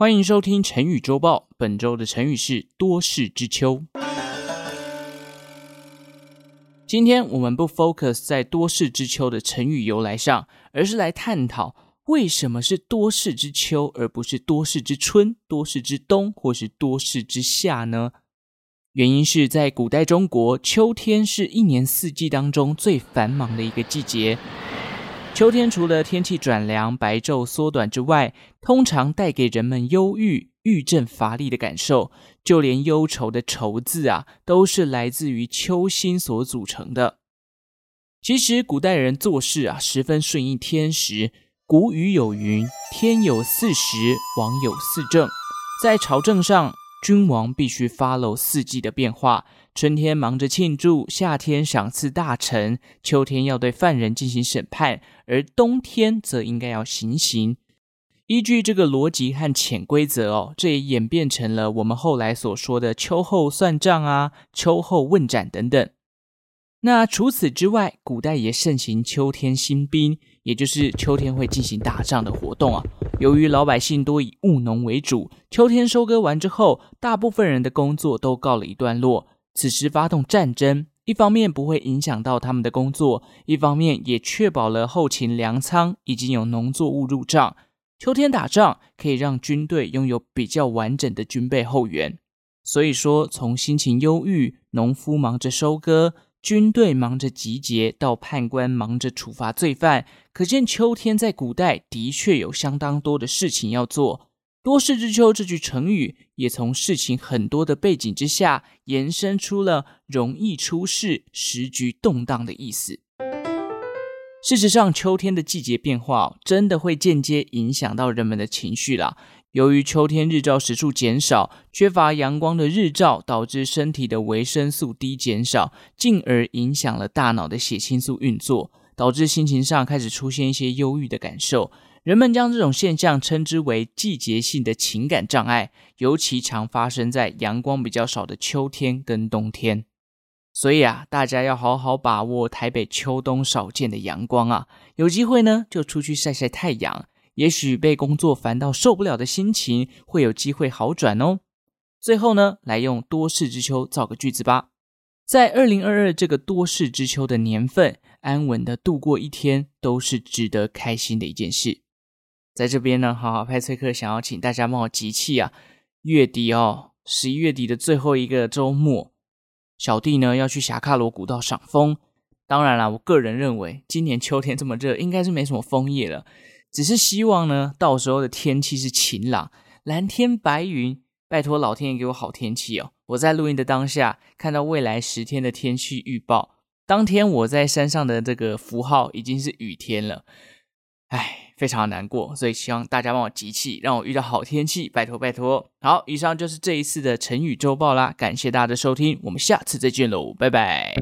欢迎收听成语周报，本周的成语是多事之秋。今天我们不 focus 在多事之秋的成语由来上，而是来探讨为什么是多事之秋，而不是多事之春、多事之冬或是多事之夏呢？原因是在古代中国，秋天是一年四季当中最繁忙的一个季节。秋天除了天气转凉、白昼缩短之外，通常带给人们忧郁、郁症、乏力的感受。就连忧愁的“愁”字啊，都是来自于秋心所组成的。其实古代人做事啊，十分顺应天时。古语有云：“天有四时，王有四政。”在朝政上，君王必须 follow 四季的变化。春天忙着庆祝，夏天赏赐大臣，秋天要对犯人进行审判，而冬天则应该要行刑。依据这个逻辑和潜规则哦，这也演变成了我们后来所说的秋后算账啊、秋后问斩等等。那除此之外，古代也盛行秋天兴兵，也就是秋天会进行打仗的活动啊。由于老百姓多以务农为主，秋天收割完之后，大部分人的工作都告了一段落。此时发动战争，一方面不会影响到他们的工作，一方面也确保了后勤粮仓已经有农作物入账。秋天打仗可以让军队拥有比较完整的军备后援。所以说，从心情忧郁、农夫忙着收割、军队忙着集结，到判官忙着处罚罪犯，可见秋天在古代的确有相当多的事情要做。多事之秋这句成语，也从事情很多的背景之下，延伸出了容易出事、时局动荡的意思。事实上，秋天的季节变化，真的会间接影响到人们的情绪啦。由于秋天日照时数减少，缺乏阳光的日照，导致身体的维生素 D 减少，进而影响了大脑的血清素运作，导致心情上开始出现一些忧郁的感受。人们将这种现象称之为季节性的情感障碍，尤其常发生在阳光比较少的秋天跟冬天。所以啊，大家要好好把握台北秋冬少见的阳光啊！有机会呢，就出去晒晒太阳，也许被工作烦到受不了的心情会有机会好转哦。最后呢，来用多事之秋造个句子吧。在二零二二这个多事之秋的年份，安稳的度过一天都是值得开心的一件事。在这边呢，好好派翠克想要请大家帮我集气啊！月底哦，十一月底的最后一个周末，小弟呢要去霞喀罗古道赏枫。当然啦，我个人认为今年秋天这么热，应该是没什么枫叶了。只是希望呢，到时候的天气是晴朗，蓝天白云，拜托老天爷给我好天气哦！我在录音的当下看到未来十天的天气预报，当天我在山上的这个符号已经是雨天了，唉。非常难过，所以希望大家帮我集气，让我遇到好天气，拜托拜托。好，以上就是这一次的成语周报啦，感谢大家的收听，我们下次再见喽，拜拜。